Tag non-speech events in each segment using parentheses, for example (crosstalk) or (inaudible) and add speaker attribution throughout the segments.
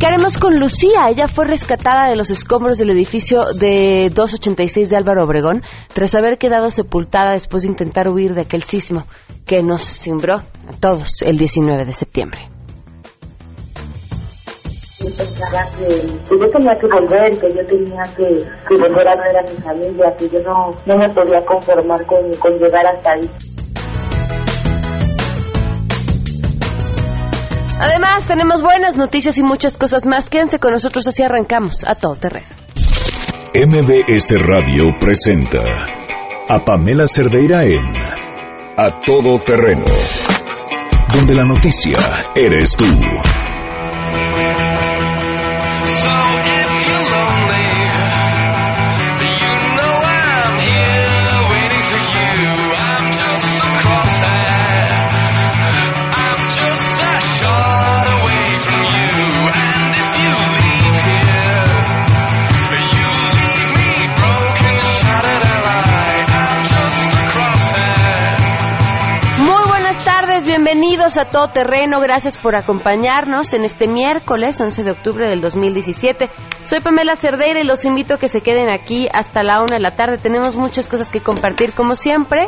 Speaker 1: Platicaremos con Lucía. Ella fue rescatada de los escombros del edificio de 286 de Álvaro Obregón tras haber quedado sepultada después de intentar huir de aquel sismo que nos cimbró a todos el 19 de septiembre.
Speaker 2: Yo pensaba que, que yo tenía que volver, que yo tenía que, que volver a ver a mi familia, que yo no, no me podía conformar con, con llegar hasta ahí.
Speaker 1: Además, tenemos buenas noticias y muchas cosas más. Quédense con nosotros, así arrancamos a todo terreno.
Speaker 3: MBS Radio presenta a Pamela Cerdeira en A Todo Terreno, donde la noticia eres tú.
Speaker 1: Bienvenidos a Todo Terreno, gracias por acompañarnos en este miércoles 11 de octubre del 2017. Soy Pamela Cerdeira y los invito a que se queden aquí hasta la una de la tarde. Tenemos muchas cosas que compartir como siempre.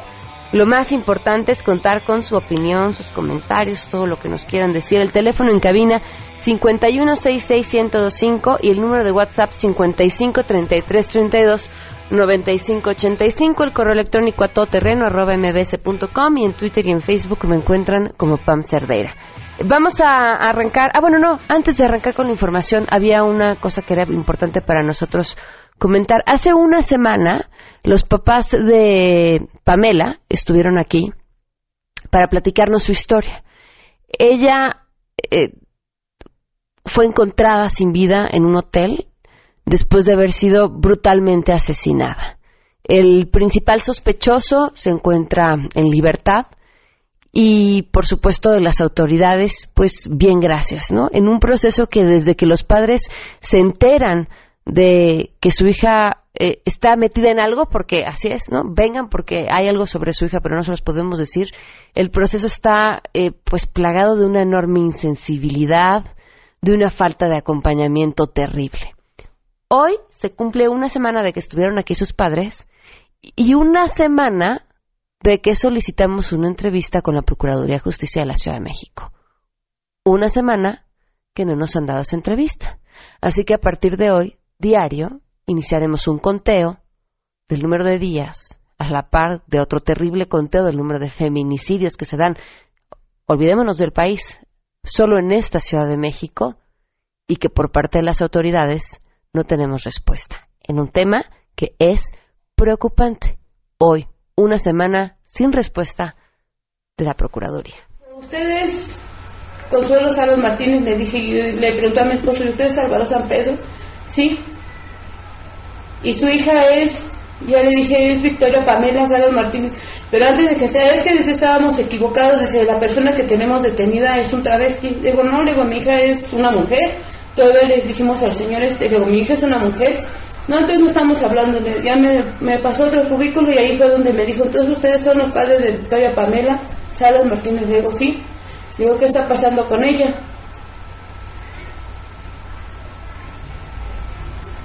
Speaker 1: Lo más importante es contar con su opinión, sus comentarios, todo lo que nos quieran decir. El teléfono en cabina 5166125 y el número de WhatsApp 553332 9585, el correo electrónico a todoterreno arroba mbs.com y en Twitter y en Facebook me encuentran como Pam Cerdeira. Vamos a arrancar, ah bueno no, antes de arrancar con la información había una cosa que era importante para nosotros comentar. Hace una semana los papás de Pamela estuvieron aquí para platicarnos su historia. Ella eh, fue encontrada sin vida en un hotel después de haber sido brutalmente asesinada. El principal sospechoso se encuentra en libertad y, por supuesto, de las autoridades, pues bien gracias, ¿no? En un proceso que desde que los padres se enteran de que su hija eh, está metida en algo, porque así es, ¿no? Vengan porque hay algo sobre su hija, pero no se los podemos decir. El proceso está, eh, pues, plagado de una enorme insensibilidad, de una falta de acompañamiento terrible. Hoy se cumple una semana de que estuvieron aquí sus padres y una semana de que solicitamos una entrevista con la Procuraduría de Justicia de la Ciudad de México. Una semana que no nos han dado esa entrevista. Así que a partir de hoy, diario, iniciaremos un conteo del número de días a la par de otro terrible conteo del número de feminicidios que se dan, olvidémonos del país, solo en esta Ciudad de México y que por parte de las autoridades no tenemos respuesta en un tema que es preocupante. Hoy, una semana sin respuesta de la Procuraduría.
Speaker 4: Ustedes, Consuelo Salvador Martínez, le dije, le pregunté a mi esposo, ¿y usted es Salvador San Pedro? Sí. Y su hija es, ya le dije, es Victoria Pamela Salvador Martínez. Pero antes de que sea, es que estábamos equivocados, desde la persona que tenemos detenida es un travesti. Digo, no, digo, mi hija es una mujer. Todavía les dijimos al señor este, digo, mi hija es una mujer. No, entonces no estamos hablando. Ya me, me, pasó otro cubículo y ahí fue donde me dijo, entonces ustedes son los padres de Victoria Pamela Salas Martínez. Digo, sí. Digo, ¿qué está pasando con ella?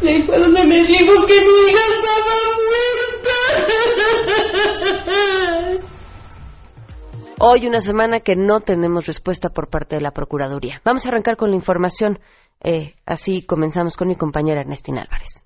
Speaker 4: Y ahí fue donde me dijo que mi hija estaba muerta.
Speaker 1: Hoy una semana que no tenemos respuesta por parte de la Procuraduría. Vamos a arrancar con la información. Eh, así comenzamos con mi compañera Ernestina Álvarez.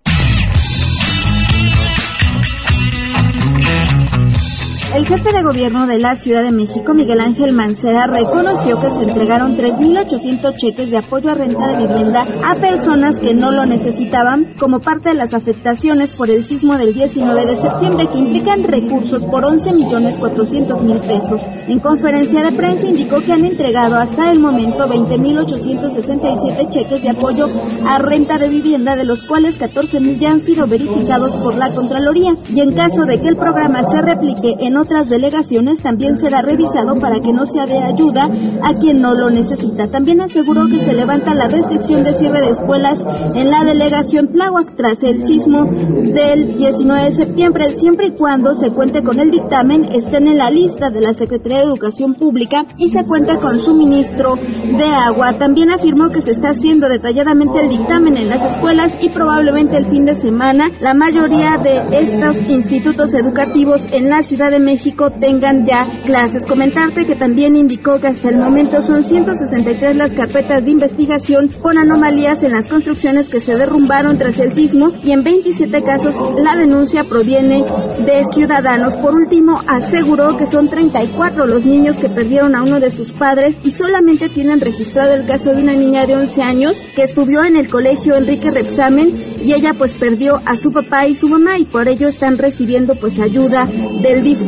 Speaker 5: El jefe de gobierno de la Ciudad de México, Miguel Ángel Mancera, reconoció que se entregaron 3.800 cheques de apoyo a renta de vivienda a personas que no lo necesitaban como parte de las afectaciones por el sismo del 19 de septiembre que implican recursos por 11 millones 400 mil pesos. En conferencia de prensa indicó que han entregado hasta el momento 20.867 cheques de apoyo a renta de vivienda, de los cuales 14 mil ya han sido verificados por la Contraloría. Y en caso de que el programa se replique en otras delegaciones también será revisado para que no sea de ayuda a quien no lo necesita. También aseguró que se levanta la restricción de cierre de escuelas en la delegación Tláhuac tras el sismo del 19 de septiembre, siempre y cuando se cuente con el dictamen, estén en la lista de la Secretaría de Educación Pública y se cuente con suministro de agua. También afirmó que se está haciendo detalladamente el dictamen en las escuelas y probablemente el fin de semana la mayoría de estos institutos educativos en la Ciudad de México tengan ya clases. Comentarte que también indicó que hasta el momento son 163 las carpetas de investigación con anomalías en las construcciones que se derrumbaron tras el sismo y en 27 casos la denuncia proviene de ciudadanos. Por último, aseguró que son 34 los niños que perdieron a uno de sus padres y solamente tienen registrado el caso de una niña de 11 años que estudió en el colegio Enrique Repsamen y ella pues perdió a su papá y su mamá y por ello están recibiendo pues ayuda del DIF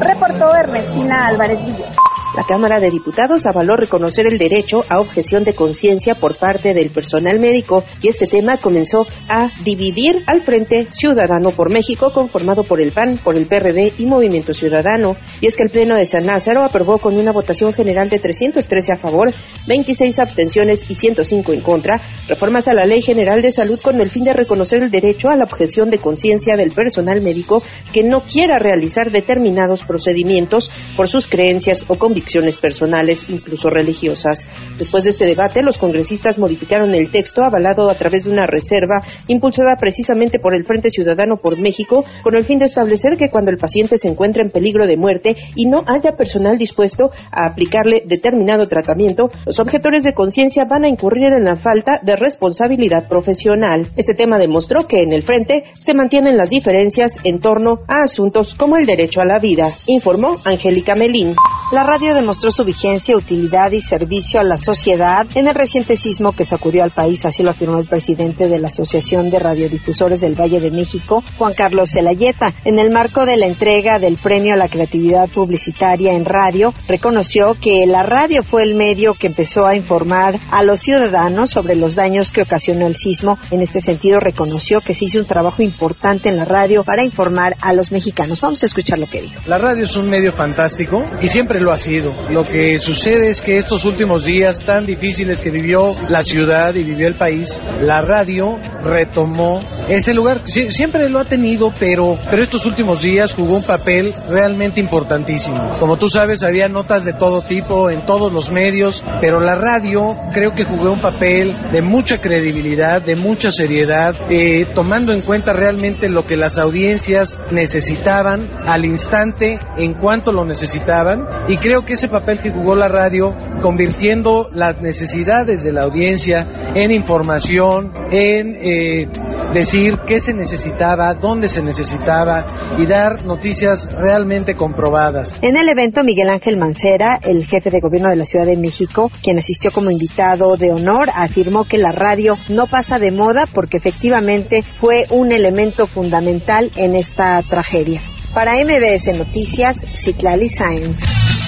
Speaker 5: Reportó Ernestina Álvarez Villas.
Speaker 6: La Cámara de Diputados avaló reconocer el derecho a objeción de conciencia por parte del personal médico y este tema comenzó a dividir al Frente Ciudadano por México conformado por el PAN, por el PRD y Movimiento Ciudadano. Y es que el Pleno de San Lázaro aprobó con una votación general de 313 a favor, 26 abstenciones y 105 en contra reformas a la Ley General de Salud con el fin de reconocer el derecho a la objeción de conciencia del personal médico que no quiera realizar determinados procedimientos por sus creencias o convicciones personales, incluso religiosas. Después de este debate, los congresistas modificaron el texto avalado a través de una reserva impulsada precisamente por el Frente Ciudadano por México, con el fin de establecer que cuando el paciente se encuentra en peligro de muerte y no haya personal dispuesto a aplicarle determinado tratamiento, los objetores de conciencia van a incurrir en la falta de responsabilidad profesional. Este tema demostró que en el frente se mantienen las diferencias en torno a asuntos como el derecho a la vida, informó Angélica Melín.
Speaker 7: La radio demostró su vigencia, utilidad y servicio a la sociedad en el reciente sismo que sacudió al país, así lo afirmó el presidente de la Asociación de Radiodifusores del Valle de México, Juan Carlos Zelayeta. En el marco de la entrega del Premio a la Creatividad Publicitaria en Radio, reconoció que la radio fue el medio que empezó a informar a los ciudadanos sobre los daños que ocasionó el sismo. En este sentido, reconoció que se hizo un trabajo importante en la radio para informar a los mexicanos. Vamos a escuchar lo que dijo.
Speaker 8: La radio es un medio fantástico y siempre lo ha sido. Lo que sucede es que estos últimos días tan difíciles que vivió la ciudad y vivió el país, la radio retomó ese lugar. Sie siempre lo ha tenido, pero, pero estos últimos días jugó un papel realmente importantísimo. Como tú sabes, había notas de todo tipo en todos los medios, pero la radio creo que jugó un papel de mucha credibilidad, de mucha seriedad, eh, tomando en cuenta realmente lo que las audiencias necesitaban al instante en cuanto lo necesitaban y creo que ese papel que jugó la radio convirtiendo las necesidades de la audiencia en información, en eh, decir qué se necesitaba, dónde se necesitaba y dar noticias realmente comprobadas.
Speaker 7: En el evento, Miguel Ángel Mancera, el jefe de gobierno de la Ciudad de México, quien asistió como invitado de honor, afirmó que la radio no pasa de moda porque efectivamente fue un elemento fundamental en esta tragedia. Para MBS Noticias, Citlali Sáenz.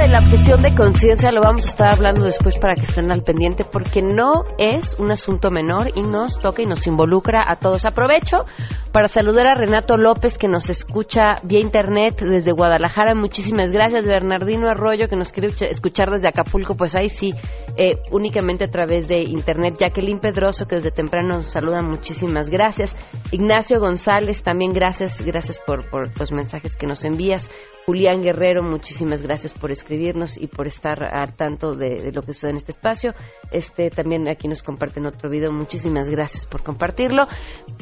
Speaker 1: De la objeción de conciencia lo vamos a estar hablando después para que estén al pendiente porque no es un asunto menor y nos toca y nos involucra a todos. Aprovecho para saludar a Renato López que nos escucha vía internet desde Guadalajara. Muchísimas gracias. Bernardino Arroyo que nos quiere escuchar desde Acapulco. Pues ahí sí, eh, únicamente a través de internet. Jacqueline Pedroso que desde temprano nos saluda. Muchísimas gracias. Ignacio González también gracias. Gracias por, por los mensajes que nos envías. Julián Guerrero, muchísimas gracias por escribirnos y por estar al tanto de, lo que sucede en este espacio. Este también aquí nos comparten otro video. Muchísimas gracias por compartirlo.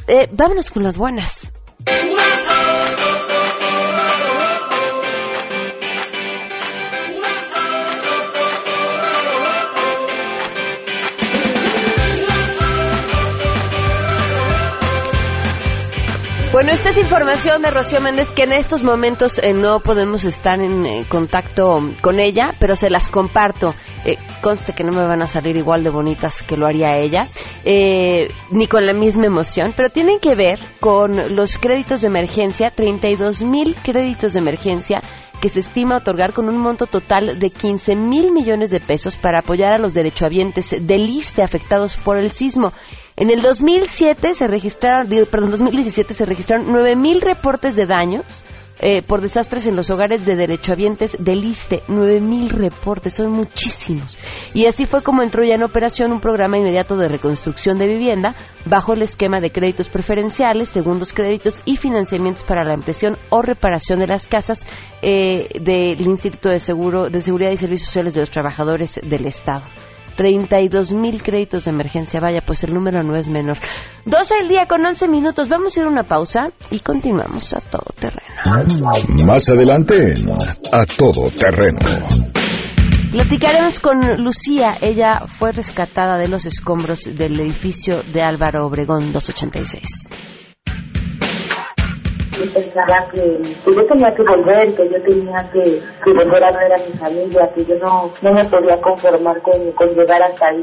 Speaker 1: Eh, vámonos con las buenas. Bueno, esta es información de Rocío Méndez que en estos momentos eh, no podemos estar en eh, contacto con ella, pero se las comparto. Eh, conste que no me van a salir igual de bonitas que lo haría ella, ni con la misma emoción, pero tienen que ver con los créditos de emergencia, 32 mil créditos de emergencia que se estima otorgar con un monto total de 15 mil millones de pesos para apoyar a los derechohabientes del ISTE afectados por el sismo. En el 2007 se registraron, perdón, 2017 se registraron 9.000 reportes de daños eh, por desastres en los hogares de derechohabientes del ISTE. 9.000 reportes, son muchísimos. Y así fue como entró ya en operación un programa inmediato de reconstrucción de vivienda bajo el esquema de créditos preferenciales, segundos créditos y financiamientos para la impresión o reparación de las casas eh, del Instituto de, Seguro, de Seguridad y Servicios Sociales de los Trabajadores del Estado. 32 mil créditos de emergencia. Vaya, pues el número no es menor. 12 al día con 11 minutos. Vamos a ir a una pausa y continuamos a todo terreno.
Speaker 3: Más adelante A Todo Terreno.
Speaker 1: Platicaremos con Lucía. Ella fue rescatada de los escombros del edificio de Álvaro Obregón 286
Speaker 2: yo pensaba que, yo tenía que volver, que yo tenía que, que, volver a ver a mi familia, que yo no, no me podía conformar con, con llegar hasta ahí.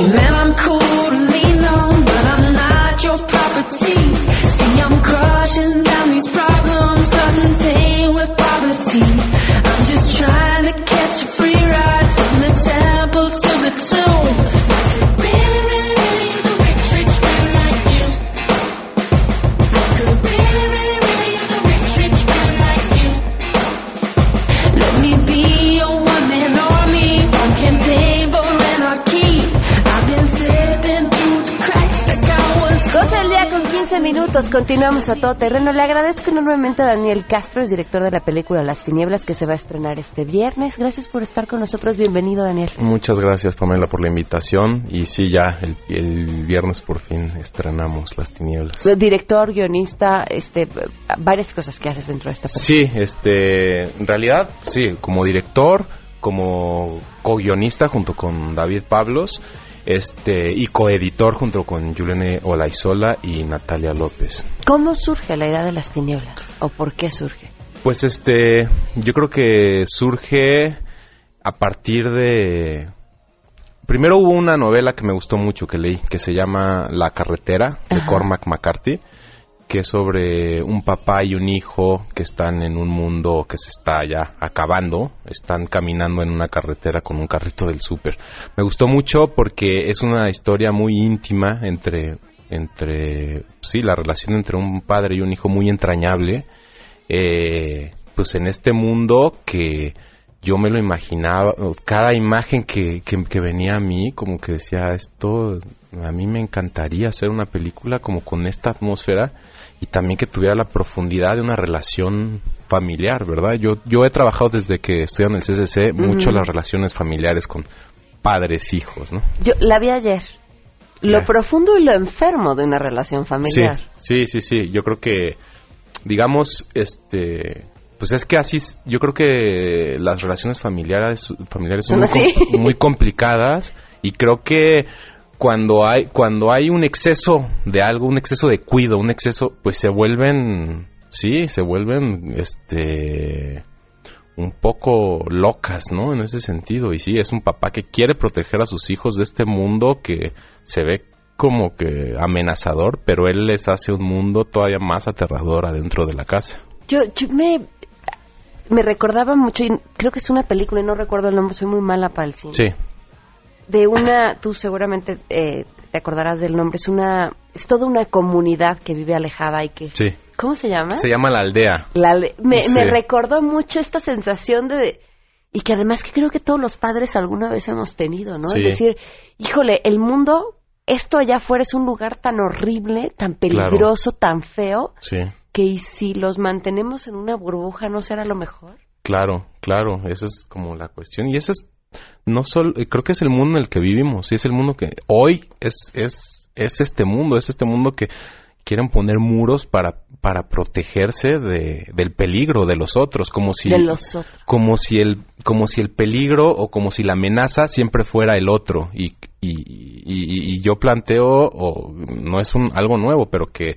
Speaker 1: Amen. Minutos. Continuamos a todo terreno. Le agradezco enormemente a Daniel Castro, es director de la película Las Tinieblas, que se va a estrenar este viernes. Gracias por estar con nosotros. Bienvenido, Daniel.
Speaker 9: Muchas gracias, Pamela, por la invitación. Y sí, ya el, el viernes por fin estrenamos Las Tinieblas.
Speaker 1: Director, guionista, este, varias cosas que haces dentro de esta película.
Speaker 9: Sí, este, en realidad, sí, como director, como co-guionista junto con David Pablos, este, y coeditor junto con Juliane Olaizola y Natalia López.
Speaker 1: ¿Cómo surge la idea de Las Tinieblas? ¿O por qué surge?
Speaker 9: Pues este, yo creo que surge a partir de... Primero hubo una novela que me gustó mucho que leí, que se llama La carretera, de
Speaker 1: Ajá.
Speaker 9: Cormac McCarthy, que es sobre un papá y un hijo que están en un mundo que se está ya acabando, están caminando en una carretera con un carrito del súper. Me gustó mucho porque es una historia muy íntima entre, entre, sí, la relación entre un padre y un hijo muy entrañable, eh, pues en este mundo que yo me lo imaginaba, cada imagen que, que, que venía a mí, como que decía, esto, a mí me encantaría hacer una película como con esta atmósfera y también que tuviera la profundidad de una relación familiar, ¿verdad? Yo, yo he trabajado desde que estoy en el CCC mucho las relaciones familiares con padres, hijos, ¿no?
Speaker 1: Yo la vi ayer. Lo profundo y lo enfermo de una relación familiar.
Speaker 9: Sí, sí, sí, sí. Yo creo que, digamos, este, pues es que así, yo creo que las relaciones familiares, familiares son muy,
Speaker 1: ¿Son así?
Speaker 9: com- muy complicadas y creo que cuando hay, cuando hay un exceso de algo, un exceso de cuido, un exceso, pues se vuelven, sí, se vuelven, este, un poco locas, ¿no? En ese sentido. Y sí, es un papá que quiere proteger a sus hijos de este mundo que se ve como que amenazador, pero él les hace un mundo todavía más aterrador adentro de la casa.
Speaker 1: Yo, yo me, me recordaba mucho, y creo que es una película y no recuerdo el nombre, soy muy mala para el cine.
Speaker 9: Sí,
Speaker 1: De una, tú seguramente eh, te acordarás del nombre, es una, es toda una comunidad que vive alejada y que...
Speaker 9: sí.
Speaker 1: ¿Cómo se llama?
Speaker 9: Se llama La Aldea.
Speaker 1: La me,
Speaker 9: Sí.
Speaker 1: me recordó mucho esta sensación de... Y que además que creo que todos los padres alguna vez hemos tenido, ¿no?
Speaker 9: Sí.
Speaker 1: Es decir, híjole, el mundo, esto allá afuera es un lugar tan horrible, tan peligroso, tan feo,
Speaker 9: Sí,
Speaker 1: que y si los mantenemos en una burbuja, ¿no será lo mejor?
Speaker 9: claro, claro. Esa es como la cuestión. Y eso es, no solo, creo que es el mundo en el que vivimos. Y es el mundo que hoy es, es, es este mundo, es este mundo que quieren poner muros para para protegerse de, del peligro de los otros como si
Speaker 1: otros.
Speaker 9: como si el como si el peligro o como si la amenaza siempre fuera el otro y y, y- y yo planteo o no es un algo nuevo pero que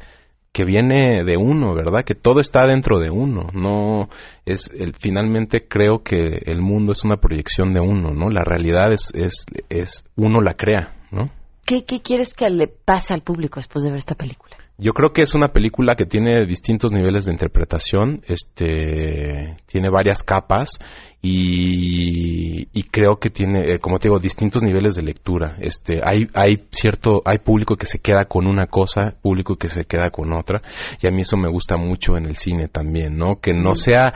Speaker 9: que viene de uno, ¿verdad? Que todo está dentro de uno, no es el, finalmente creo que el mundo es una proyección de uno, ¿no? La realidad es es es uno la crea, ¿no?
Speaker 1: ¿Qué, ¿Qué quieres que le pase al público después de ver esta película?
Speaker 9: Yo creo que es una película que tiene distintos niveles de interpretación, este, tiene varias capas y, y creo que tiene, eh, como te digo, distintos niveles de lectura. Este, hay, hay cierto, hay público que se queda con una cosa, público que se queda con otra, y a mí eso me gusta mucho en el cine también, ¿no? Que no sea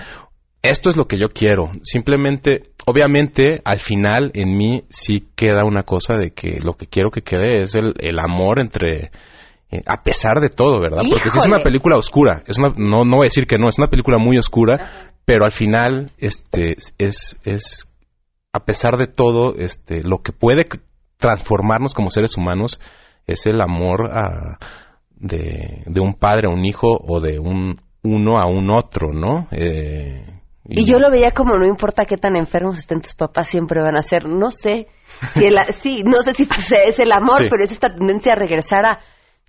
Speaker 9: esto es lo que yo quiero. Simplemente, obviamente, al final en mí sí queda una cosa de que lo que quiero que quede es el, el amor entre, eh, a pesar de todo, ¿verdad? Porque si es una película oscura, es una, no, no voy a decir que no, es una película muy oscura, pero al final, este, es, es, a pesar de todo, este, lo que puede transformarnos como seres humanos es el amor a, de, de un padre a un hijo o de un uno a un otro, ¿no? Eh,
Speaker 1: Y yo lo veía como no importa qué tan enfermos estén tus papás, siempre van a ser, no sé, si el, (laughs) sí, no sé si pues, es el amor,
Speaker 9: Sí.
Speaker 1: pero es esta tendencia a regresar a,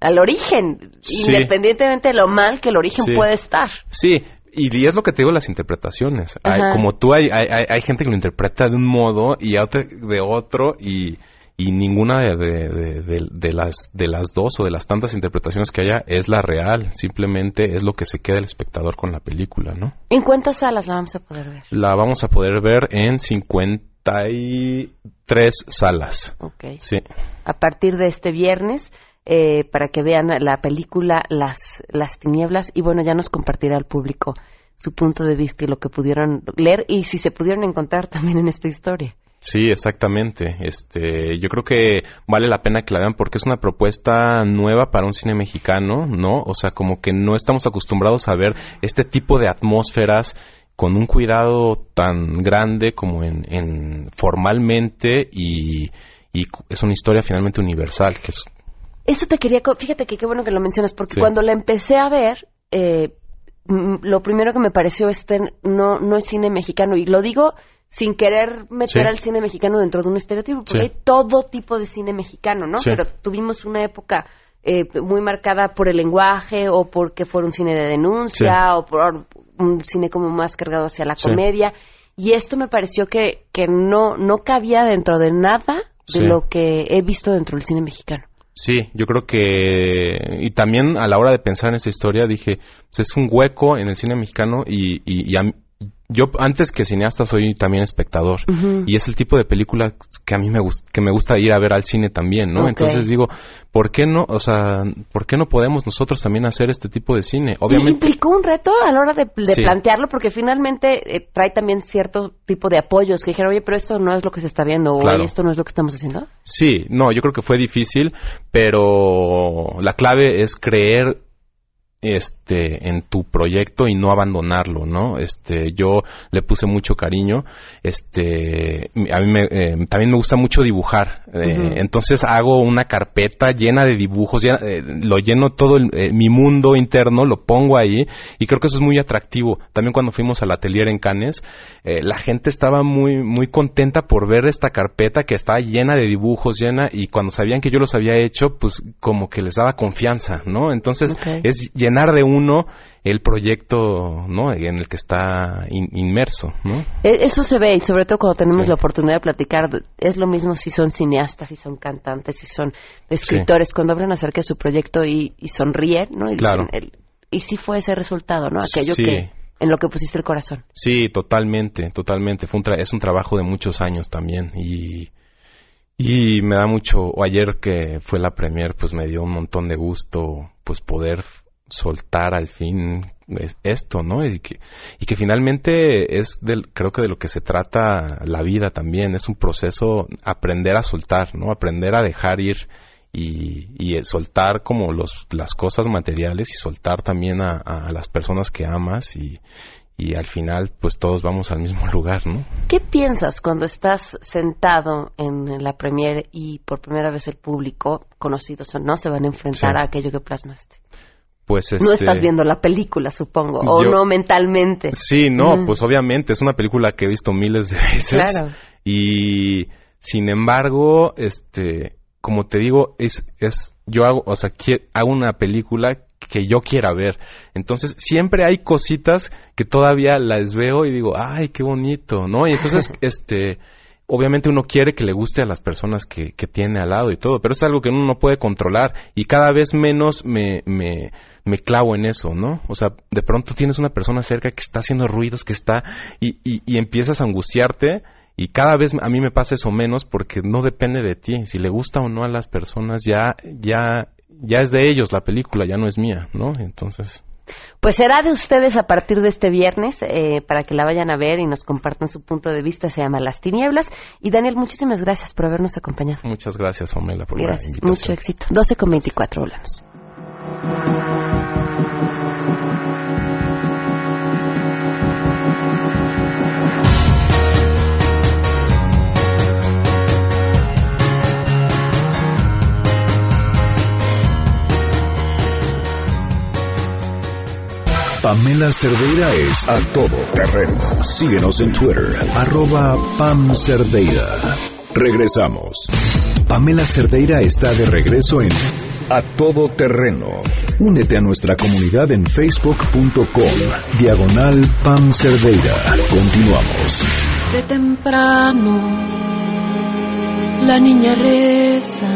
Speaker 1: al origen,
Speaker 9: Sí.
Speaker 1: independientemente de lo mal que el origen
Speaker 9: Sí.
Speaker 1: puede estar.
Speaker 9: Sí, y, es lo que te digo las interpretaciones. Hay- como tú, hay, hay, hay- gente que lo interpreta de un modo y de otro y, y ninguna de, de- de- de- de las, de las dos o de las tantas interpretaciones que haya es la real. Simplemente es lo que se queda el espectador con la película, ¿no?
Speaker 1: ¿En cuántas salas la vamos a poder ver?
Speaker 9: La vamos a poder ver en 53 salas.
Speaker 1: Ok.
Speaker 9: Sí.
Speaker 1: A partir de este viernes, eh, para que vean la película Las, Las Tinieblas, y bueno, ya nos compartirá al público su punto de vista y lo que pudieron leer y si se pudieron encontrar también en esta historia.
Speaker 9: Sí, exactamente. Este, yo creo que vale la pena que la vean porque es una propuesta nueva para un cine mexicano, ¿no? O sea, como que no estamos acostumbrados a ver este tipo de atmósferas con un cuidado tan grande como en, en formalmente y, y es una historia finalmente universal que es
Speaker 1: Eso te quería, fíjate que qué bueno que lo mencionas, porque
Speaker 9: Sí.
Speaker 1: cuando la empecé a ver, eh, lo primero que me pareció este no, no es cine mexicano, y lo digo sin querer meter
Speaker 9: Sí.
Speaker 1: al cine mexicano dentro de un estereotipo, porque
Speaker 9: Sí.
Speaker 1: hay todo tipo de cine mexicano, ¿no? Pero tuvimos una época eh, muy marcada por el lenguaje, o porque fuera un cine de denuncia, o por un cine como más cargado hacia la comedia, y esto me pareció que, que no, no cabía dentro de nada de lo que he visto dentro del cine mexicano.
Speaker 9: Sí, yo creo que y también a la hora de pensar en esa historia dije, pues es un hueco en el cine mexicano y, y, y a yo antes que cineasta soy también espectador
Speaker 1: Ujú.
Speaker 9: y es el tipo de película que a mí me gusta que me gusta ir a ver al cine también, ¿no?
Speaker 1: Ok.
Speaker 9: Entonces digo, ¿por qué no, o sea, por qué no podemos nosotros también hacer este tipo de cine?
Speaker 1: Y
Speaker 9: Obviamente
Speaker 1: implicó un reto a la hora de, de
Speaker 9: Sí.
Speaker 1: plantearlo, porque finalmente eh, trae también cierto tipo de apoyos que dijeron, oye, pero esto no es lo que se está viendo, o
Speaker 9: Claro.
Speaker 1: esto no es lo que estamos haciendo.
Speaker 9: Sí, no, yo creo que fue difícil, pero la clave es creer este en tu proyecto y no abandonarlo, ¿no? Este, yo le puse mucho cariño, este, a mí me, eh, también me gusta mucho dibujar, eh, entonces hago una carpeta llena de dibujos, llena- eh, lo lleno todo el- eh, mi mundo interno, lo pongo ahí y creo que eso es muy atractivo. También cuando fuimos al atelier en Cannes, eh, la gente estaba muy muy contenta por ver esta carpeta que estaba llena de dibujos, llena y cuando sabían que yo los había hecho, pues como que les daba confianza, ¿no? Entonces
Speaker 1: Ok.
Speaker 9: es llenar de uno el proyecto, ¿no? En el que está in- inmerso, ¿no?
Speaker 1: E- Eso se ve, y sobre todo cuando tenemos
Speaker 9: Sí.
Speaker 1: la oportunidad de platicar, es lo mismo si son cineastas, si son cantantes, si son escritores, cuando hablan acerca de su proyecto y, y sonríen, ¿no? Y, dicen,
Speaker 9: Claro.
Speaker 1: el- y sí fue ese resultado, ¿no? Aquello
Speaker 9: Sí.
Speaker 1: que en lo que pusiste el corazón.
Speaker 9: Sí, totalmente, totalmente. Fue un tra- es un trabajo de muchos años también y y me da mucho. O ayer que fue la premier, pues me dio un montón de gusto, pues poder soltar al fin es- esto, ¿no? Y que y que finalmente es del creo que de lo que se trata la vida también. Es un proceso aprender a soltar, ¿no? Aprender a dejar ir y, y eh, soltar como los, las cosas materiales y soltar también a, a las personas que amas y, y al final pues todos vamos al mismo (laughs) lugar, ¿no?
Speaker 1: ¿Qué piensas cuando estás sentado en la premier y por primera vez el público, conocidos o no, se van a enfrentar
Speaker 9: Sí.
Speaker 1: a aquello que plasmaste?
Speaker 9: Pues
Speaker 1: No
Speaker 9: este,
Speaker 1: estás viendo la película, supongo, o
Speaker 9: Yo-
Speaker 1: no mentalmente.
Speaker 9: Sí, no,
Speaker 1: Mm.
Speaker 9: pues obviamente es una película que he visto miles de (laughs) veces.
Speaker 1: Claro.
Speaker 9: Y sin embargo, este, como te digo, es, es, yo hago, o sea, hago una película que yo quiera ver. Entonces, siempre hay cositas que todavía las veo y digo, ay, qué bonito, ¿no? Y entonces, (laughs) este, obviamente uno quiere que le guste a las personas que, que tiene al lado y todo, pero es algo que uno no puede controlar y cada vez menos me, me, me clavo en eso, ¿no? O sea, de pronto tienes una persona cerca que está haciendo ruidos, que está, y, y, y empiezas a angustiarte y cada vez a mí me pasa eso menos porque no depende de ti. Si le gusta o no a las personas, ya, ya, ya es de ellos la película, ya no es mía, ¿no? Entonces,
Speaker 1: Pues será de ustedes a partir de este viernes eh, para que la vayan a ver y nos compartan su punto de vista. Se llama Las Tinieblas. Y Daniel, muchísimas gracias por habernos acompañado.
Speaker 9: muchas gracias, Omela, por la
Speaker 1: Gracias,
Speaker 9: invitación.
Speaker 1: mucho éxito. 12 con 24, volvemos.
Speaker 3: Pamela Cerdeira es a todo terreno. Síguenos en Twitter, arroba Pam Cerdeira. Regresamos. Pamela Cerdeira está de regreso en A Todo Terreno. Únete a nuestra comunidad en facebook.com, diagonal Pam Cerdeira. Continuamos.
Speaker 10: De temprano la niña reza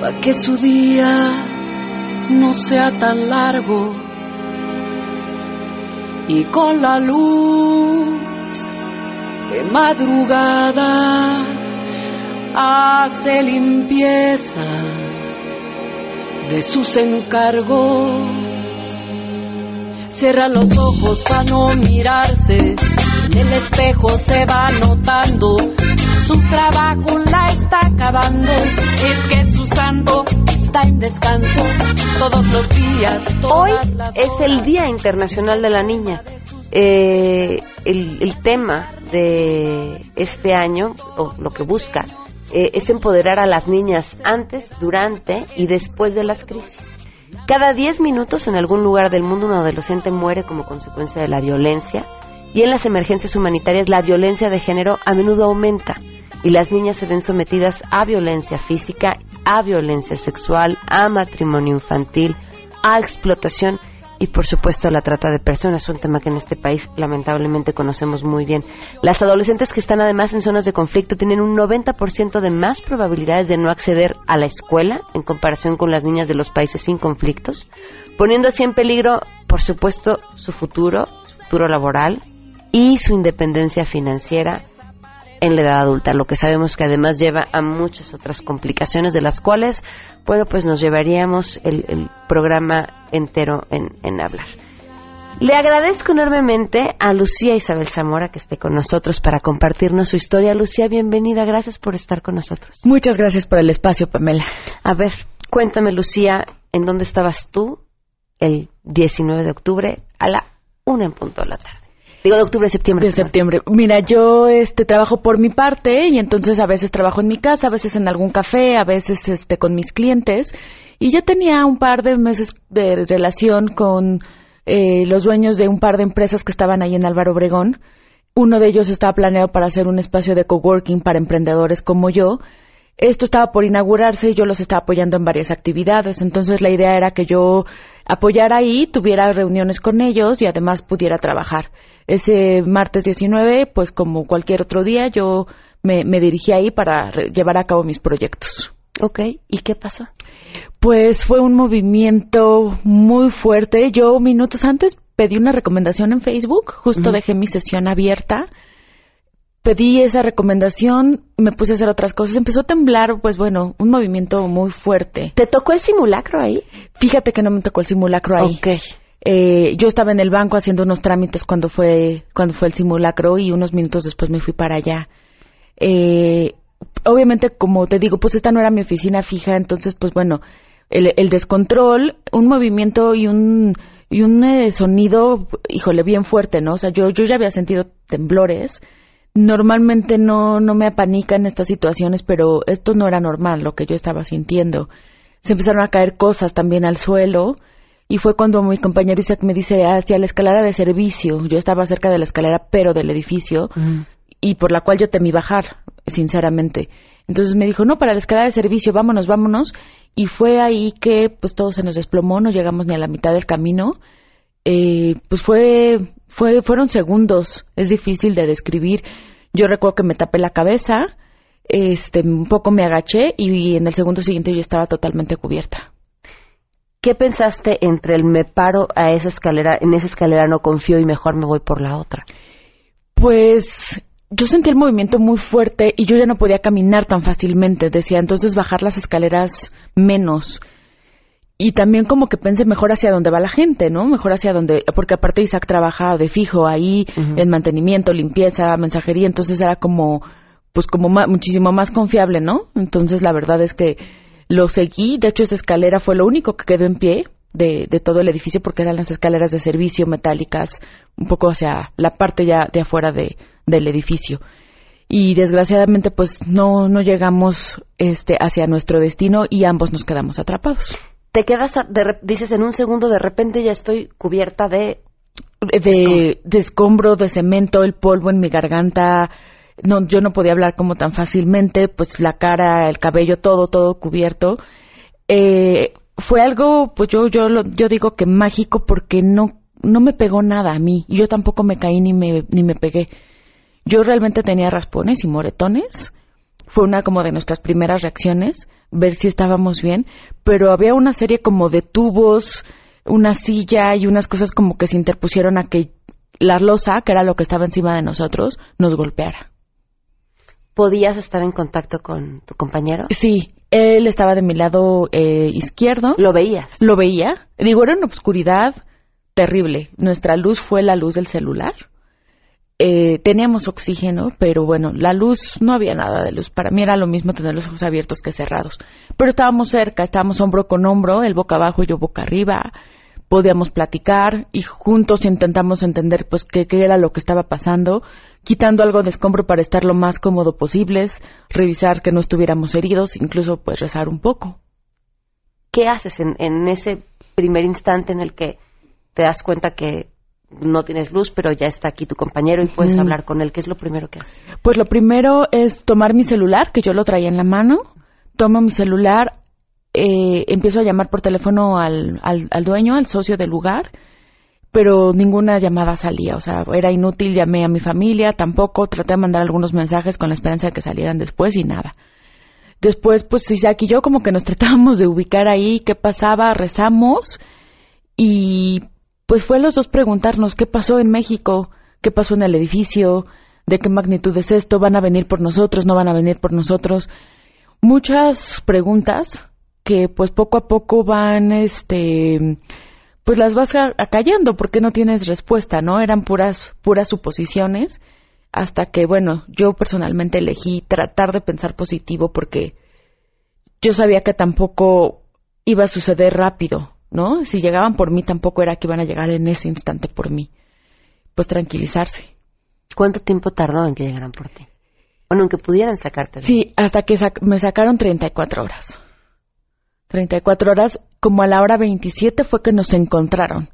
Speaker 10: pa' que su día no sea tan largo y con la luz de madrugada hace limpieza de sus encargos Cierra los ojos para no mirarse. En el espejo se va notando. Su trabajo la está acabando. Es que su está en descanso todos los días.
Speaker 1: Hoy es el. Día Internacional de la Niña. Eh, el, el tema de este año, o lo que busca, eh, es empoderar a las niñas antes, durante y después de las crisis. Cada 10 minutos en algún lugar del mundo un adolescente muere como consecuencia de la violencia y en las emergencias humanitarias la violencia de género a menudo aumenta y las niñas se ven sometidas a violencia física, a violencia sexual, a matrimonio infantil, a explotación y por supuesto la trata de personas, un tema que en este país lamentablemente conocemos muy bien. Las adolescentes que están además en zonas de conflicto tienen un 90% de más probabilidades de no acceder a la escuela en comparación con las niñas de los países sin conflictos, poniendo así en peligro, por supuesto, su futuro, su futuro laboral y su independencia financiera en la edad adulta, lo que sabemos que además lleva a muchas otras complicaciones de las cuales, bueno, pues nos llevaríamos el, el programa entero en, en hablar. Le agradezco enormemente a Lucía Isabel Zamora que esté con nosotros para compartirnos su historia. Lucía, bienvenida, gracias por estar con nosotros.
Speaker 11: Muchas gracias por el espacio, Pamela.
Speaker 1: A ver, cuéntame, Lucía, ¿en dónde estabas tú el 19 de octubre a la una en punto de la tarde? Digo, de octubre a septiembre.
Speaker 11: De septiembre. Mira, yo este trabajo por mi parte y entonces a veces trabajo en mi casa, a veces en algún café, a veces este con mis clientes y ya tenía un par de meses de relación con eh, los dueños de un par de empresas que estaban ahí en Álvaro Obregón. Uno de ellos estaba planeado para hacer un espacio de coworking para emprendedores como yo. Esto estaba por inaugurarse y yo los estaba apoyando en varias actividades. Entonces la idea era que yo apoyara ahí, tuviera reuniones con ellos y además pudiera trabajar. Ese martes 19, pues como cualquier otro día, yo me, me dirigí ahí para llevar a cabo mis proyectos.
Speaker 1: Ok, ¿y qué pasó?
Speaker 11: Pues fue un movimiento muy fuerte. Yo minutos antes pedí una recomendación en Facebook, justo dejé mi sesión abierta. Pedí esa recomendación, me puse a hacer otras cosas, empezó a temblar, pues bueno, un movimiento muy fuerte.
Speaker 1: ¿Te tocó el simulacro ahí?
Speaker 11: Fíjate que no me tocó el simulacro ahí.
Speaker 1: Ok.
Speaker 11: Eh, yo estaba en el banco haciendo unos trámites cuando fue cuando fue el simulacro y unos minutos después me fui para allá. Eh, obviamente, como te digo, pues esta no era mi oficina fija, entonces, pues bueno, el, el descontrol, un movimiento y un y un eh, sonido, híjole, bien fuerte, ¿no? O sea, yo yo ya había sentido temblores. Normalmente no no me apanican estas situaciones, pero esto no era normal lo que yo estaba sintiendo. se empezaron a caer cosas también al suelo y fue cuando mi compañero Isaac me dice hacia la escalera de servicio. Yo estaba cerca de la escalera, pero del edificio, y por la cual yo temí bajar, sinceramente. Entonces me dijo, no, para la escalera de servicio, vámonos, vámonos. Y fue ahí que pues todo se nos desplomó, no llegamos ni a la mitad del camino. Eh, pues fue, fue, fueron segundos, es difícil de describir. Yo recuerdo que me tapé la cabeza, este, un poco me agaché y en el segundo siguiente yo estaba totalmente cubierta.
Speaker 1: ¿Qué pensaste entre el me paro a esa escalera, en esa escalera no confío y mejor me voy por la otra?
Speaker 11: Pues yo sentí el movimiento muy fuerte y yo ya no podía caminar tan fácilmente, decía, entonces bajar las escaleras menos. Y también como que pensé mejor hacia dónde va la gente, ¿no? Mejor hacia dónde, porque aparte Isaac trabaja de fijo ahí, en mantenimiento, limpieza, mensajería, entonces era como, pues como muchísimo más confiable, ¿no? Entonces la verdad es que lo seguí, de hecho esa escalera fue lo único que quedó en pie de, todo el edificio porque eran las escaleras de servicio metálicas un poco hacia la parte ya de afuera de, del edificio. Y desgraciadamente pues no, no llegamos este, hacia nuestro destino y ambos nos quedamos atrapados.
Speaker 1: Te quedas, dices en un segundo, de repente ya estoy cubierta de...
Speaker 11: De, de escombro, de cemento, el polvo en mi garganta, no, yo no podía hablar como tan fácilmente, pues la cara, el cabello, todo, todo cubierto. Eh, fue algo, pues yo, yo, yo digo que mágico porque no, no me pegó nada a mí. Yo tampoco me caí ni me, ni me pegué. Yo realmente tenía raspones y moretones. Fue una como de nuestras primeras reacciones, ver si estábamos bien, pero había una serie como de tubos, una silla y unas cosas como que se interpusieron a que la losa, que era lo que estaba encima de nosotros, nos golpeara.
Speaker 1: ¿Podías estar en contacto con tu compañero?
Speaker 11: Sí, él estaba de mi lado eh, izquierdo.
Speaker 1: ¿Lo veías?
Speaker 11: Lo veía. Digo, era una oscuridad terrible. Nuestra luz fue la luz del celular. Eh, teníamos oxígeno, pero bueno, la luz, no había nada de luz. Para mí era lo mismo tener los ojos abiertos que cerrados. Pero estábamos cerca, estábamos hombro con hombro, él boca abajo y yo boca arriba. Podíamos platicar y juntos intentamos entender pues qué, qué era lo que estaba pasando quitando algo de escombro para estar lo más cómodo posibles, revisar que no estuviéramos heridos, incluso pues rezar un poco.
Speaker 1: ¿Qué haces en, ese primer instante en el que te das cuenta que no tienes luz, pero ya está aquí tu compañero y puedes hablar con él? ¿Qué es lo primero que haces?
Speaker 11: Pues lo primero es tomar mi celular, que yo lo traía en la mano, tomo mi celular, eh, empiezo a llamar por teléfono al, al dueño, al socio del lugar, pero ninguna llamada salía, o sea, era inútil, llamé a mi familia, tampoco, traté de mandar algunos mensajes con la esperanza de que salieran después y nada. Después, pues Isaac y yo como que nos (laughs) tratábamos de ubicar ahí qué pasaba, rezamos y pues fue los dos preguntarnos qué pasó en México, qué pasó en el edificio, de qué magnitud es esto, van a venir por nosotros, no van a venir por nosotros. Muchas preguntas que pues poco a poco van este pues las vas acallando porque no tienes respuesta, ¿no? Eran puras, puras suposiciones hasta que, bueno, yo personalmente elegí tratar de pensar positivo porque yo sabía que tampoco iba a suceder rápido, ¿no? Si llegaban por mí tampoco era que iban a llegar en ese instante por mí. Pues tranquilizarse.
Speaker 1: ¿Cuánto tiempo tardó en que llegaran por ti? Bueno, aunque pudieran sacarte.
Speaker 11: Sí, hasta que me sacaron 34 horas. 34 horas, como a la hora 27 fue que nos encontraron.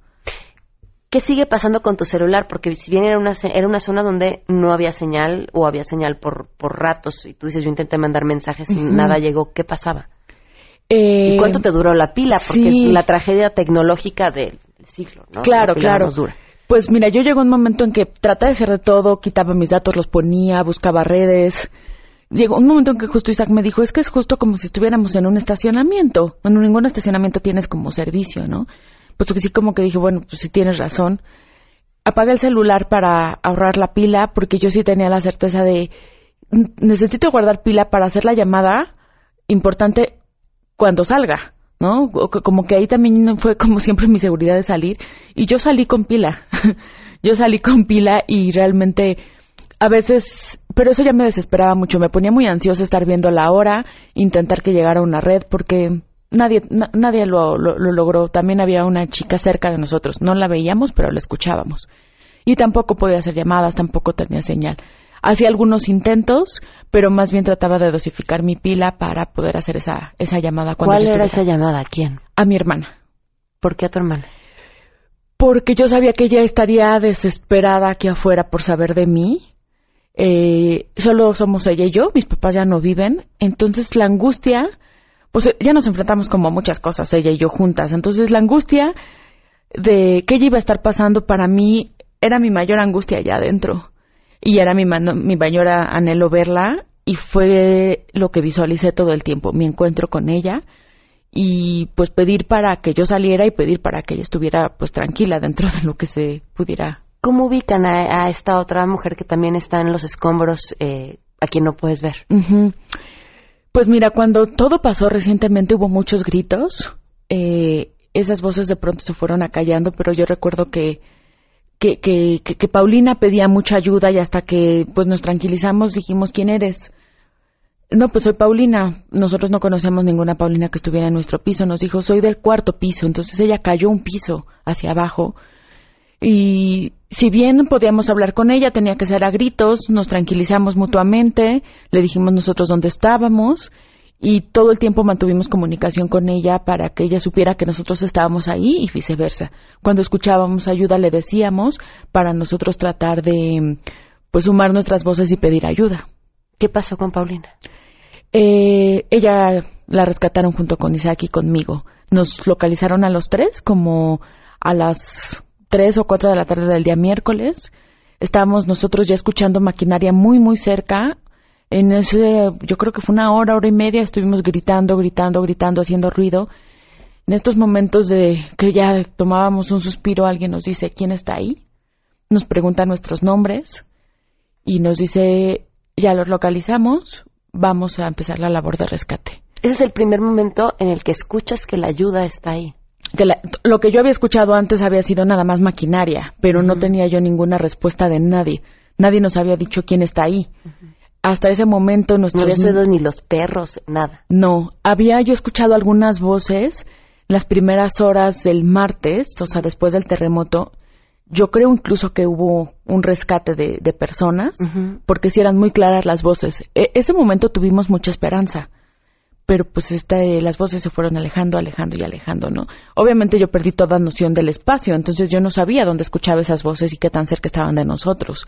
Speaker 1: ¿Qué sigue pasando con tu celular? Porque si bien era una, era una zona donde no había señal o había señal por, por ratos y tú dices yo intenté mandar mensajes y nada llegó, ¿qué pasaba? ¿Y
Speaker 11: Eh,
Speaker 1: cuánto te duró la pila? Porque
Speaker 11: sí.
Speaker 1: es la tragedia tecnológica del siglo, ¿no?
Speaker 11: Claro, claro.
Speaker 1: dura.
Speaker 11: Pues mira, yo llegó un momento en que traté de hacer de todo, quitaba mis datos, los ponía, buscaba redes. Llegó un momento en que justo Isaac me dijo, es que es justo como si estuviéramos en un estacionamiento. En ningún estacionamiento tienes como servicio, ¿no? Pues que sí como que dije, bueno, pues sí tienes razón. Apagué el celular para ahorrar la pila porque yo sí tenía la certeza de "N- necesito guardar pila para hacer la llamada importante cuando salga, ¿no? Como que ahí también fue como siempre mi seguridad de salir y yo salí con pila. (laughs) yo salí con pila y realmente a veces, pero eso ya me desesperaba mucho, me ponía muy ansiosa estar viendo la hora, intentar que llegara una red porque nadie na- nadie lo, lo- lo logró. También había una chica cerca de nosotros, no la veíamos, pero la escuchábamos. Y tampoco podía hacer llamadas, tampoco tenía señal. hacía algunos intentos, pero más bien trataba de dosificar mi pila para poder hacer esa, esa llamada cuando
Speaker 1: ¿Cuál
Speaker 11: yo
Speaker 1: era esa llamada? ¿A quién?
Speaker 11: A mi hermana.
Speaker 1: ¿Por qué a tu hermana?
Speaker 11: Porque yo sabía que ella estaría desesperada aquí afuera por saber de mí. Eh, solo somos ella y yo, mis papás ya no viven. Entonces la angustia, pues eh, ya nos enfrentamos como a muchas cosas, ella y yo juntas. Entonces la angustia de que ella iba a estar pasando para mí era mi mayor angustia allá adentro. Y era mi, mi mayor anhelo verla y fue lo que visualicé todo el tiempo, mi encuentro con ella y pues pedir para que yo saliera y pedir para que ella estuviera pues tranquila dentro de lo que se pudiera.
Speaker 1: ¿Cómo ubican a, a esta otra mujer que también está en los escombros, eh, a quien no puedes ver?
Speaker 11: Ujú. Pues mira, cuando todo pasó recientemente hubo muchos gritos, eh, esas voces de pronto se fueron acallando, pero yo recuerdo que que, que, que, que Paulina pedía mucha ayuda y hasta que pues nos tranquilizamos dijimos quién eres. No, pues soy Paulina. Nosotros no conocíamos ninguna Paulina que estuviera en nuestro piso. Nos dijo, soy del cuarto piso. Entonces ella cayó un piso hacia abajo. Y si bien podíamos hablar con ella, tenía que ser a gritos. Nos tranquilizamos mutuamente. Le dijimos nosotros dónde estábamos. Y todo el tiempo mantuvimos comunicación con ella para que ella supiera que nosotros estábamos ahí y viceversa. Cuando escuchábamos ayuda le decíamos para nosotros tratar de pues sumar nuestras voces y pedir ayuda.
Speaker 1: ¿Qué pasó con Paulina?
Speaker 11: Eh, ella la rescataron junto con Isaac y conmigo. Nos localizaron a los tres como a las tres o cuatro de la tarde del día miércoles. Estábamos nosotros ya escuchando maquinaria muy muy cerca. En ese, yo creo que fue una hora, hora y media, estuvimos gritando, gritando, gritando, haciendo ruido. En estos momentos de que ya tomábamos un suspiro, alguien nos dice quién está ahí. Nos pregunta nuestros nombres y nos dice ya los localizamos, vamos a empezar la labor de rescate.
Speaker 1: Ese es el primer momento en el que escuchas que la ayuda está ahí.
Speaker 11: Que la- lo que yo había escuchado antes había sido nada más maquinaria, pero no tenía yo ninguna respuesta de nadie. Nadie nos había dicho quién está ahí. Hasta ese momento
Speaker 1: No había oído ni los perros, nada.
Speaker 11: No, había yo escuchado algunas voces las primeras horas del martes, o sea, después del terremoto. Yo creo incluso que hubo un rescate de, de personas, porque sí eran muy claras las voces. E- ese momento tuvimos mucha esperanza, pero pues este, las voces se fueron alejando, alejando y alejando, ¿no? Obviamente yo perdí toda noción del espacio, entonces yo no sabía dónde escuchaba esas voces y qué tan cerca estaban de nosotros.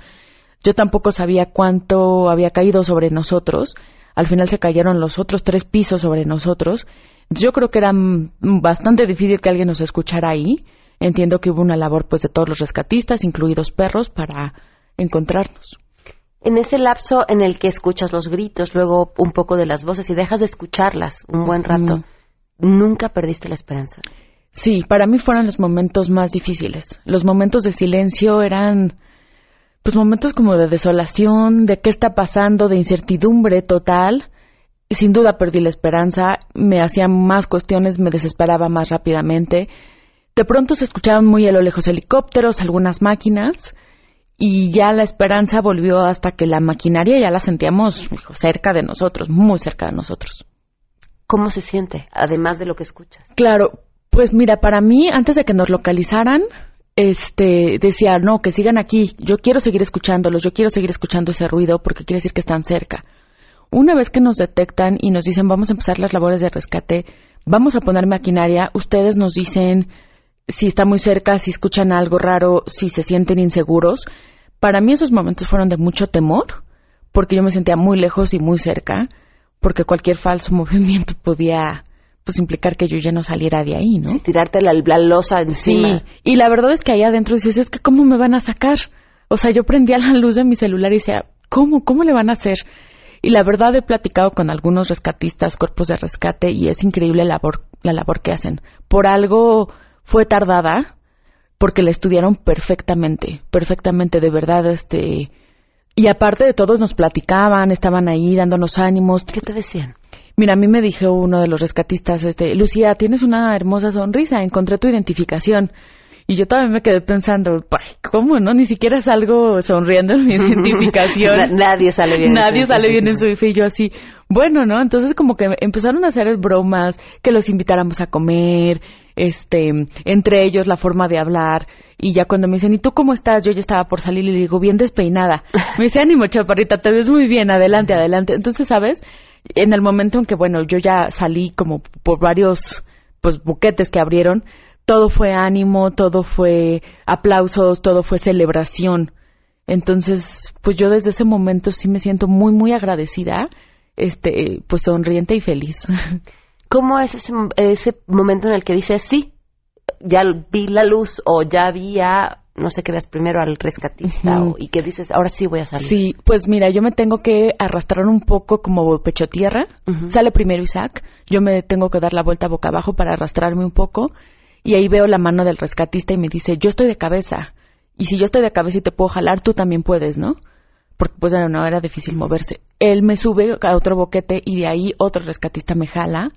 Speaker 11: Yo tampoco sabía cuánto había caído sobre nosotros. Al final se cayeron los otros tres pisos sobre nosotros. Yo creo que era mm, bastante difícil que alguien nos escuchara ahí. Entiendo que hubo una labor pues de todos los rescatistas, incluidos perros, para encontrarnos.
Speaker 1: En ese lapso en el que escuchas los gritos, luego un poco de las voces y dejas de escucharlas un buen rato, nunca perdiste la esperanza.
Speaker 11: Sí, para mí fueron los momentos más difíciles. Los momentos de silencio eran pues momentos como de desolación, de qué está pasando, de incertidumbre total. Sin duda perdí la esperanza, me hacían más cuestiones, me desesperaba más rápidamente. De pronto se escuchaban muy a lo lejos helicópteros, algunas máquinas, y ya la esperanza volvió hasta que la maquinaria ya la sentíamos hijo, cerca de nosotros, muy cerca de nosotros.
Speaker 1: ¿Cómo se siente, además de lo que escuchas?
Speaker 11: Claro, pues mira, para mí, antes de que nos localizaran, este, decía, no, que sigan aquí, yo quiero seguir escuchándolos, yo quiero seguir escuchando ese ruido porque quiere decir que están cerca. Una vez que nos detectan y nos dicen, vamos a empezar las labores de rescate, vamos a poner maquinaria, ustedes nos dicen si está muy cerca, si escuchan algo raro, si se sienten inseguros. Para mí esos momentos fueron de mucho temor, porque yo me sentía muy lejos y muy cerca, porque cualquier falso (laughs) movimiento podía pues implicar que yo ya no saliera de ahí, ¿no?
Speaker 1: Tirarte la, la losa encima.
Speaker 11: Sí, y la verdad es que ahí adentro dices, es que ¿cómo me van a sacar? O sea, yo prendía la luz de mi celular y decía, ¿cómo? ¿Cómo le van a hacer? Y la verdad he platicado con algunos rescatistas, cuerpos de rescate, y es increíble la labor, la labor que hacen. Por algo fue tardada, porque la estudiaron perfectamente, perfectamente, de verdad, este... Y aparte de todos nos platicaban, estaban ahí dándonos ánimos.
Speaker 1: ¿Qué te decían?
Speaker 11: Mira, a mí me dijo uno de los rescatistas, este, Lucía, tienes una hermosa sonrisa, encontré tu identificación. Y yo también me quedé pensando, "Ay, ¿cómo no? Ni siquiera salgo sonriendo en mi (laughs) identificación.
Speaker 1: Na- nadie sale bien
Speaker 11: Nadie sale bien en su. IFE y yo así, bueno, ¿no? Entonces como que empezaron a hacer bromas, que los invitáramos a comer, este, entre ellos la forma de hablar. Y ya cuando me dicen, ¿y tú cómo estás? Yo ya estaba por salir y le digo, bien despeinada. Me dice, ánimo, chaparrita, te ves muy bien, adelante, adelante. Entonces, ¿sabes? En el momento en que, bueno, yo ya salí como por varios, pues, buquetes que abrieron, todo fue ánimo, todo fue aplausos, todo fue celebración. Entonces, pues yo desde ese momento sí me siento muy, muy agradecida, este, pues sonriente y feliz. (laughs)
Speaker 1: ¿Cómo es ese, ese momento en el que dices, sí, ya vi la luz o ya vi a, no sé qué veas primero al rescatista o- y que dices, ahora sí voy a salir?
Speaker 11: Sí, pues mira, yo me tengo que arrastrar un poco como pecho tierra. Sale primero Isaac, yo me tengo que dar la vuelta boca abajo para arrastrarme un poco y ahí veo la mano del rescatista y me dice, yo estoy de cabeza y si yo estoy de cabeza y te puedo jalar, tú también puedes, ¿no? Porque pues bueno, no era difícil moverse. Él me sube a otro boquete y de ahí otro rescatista me jala.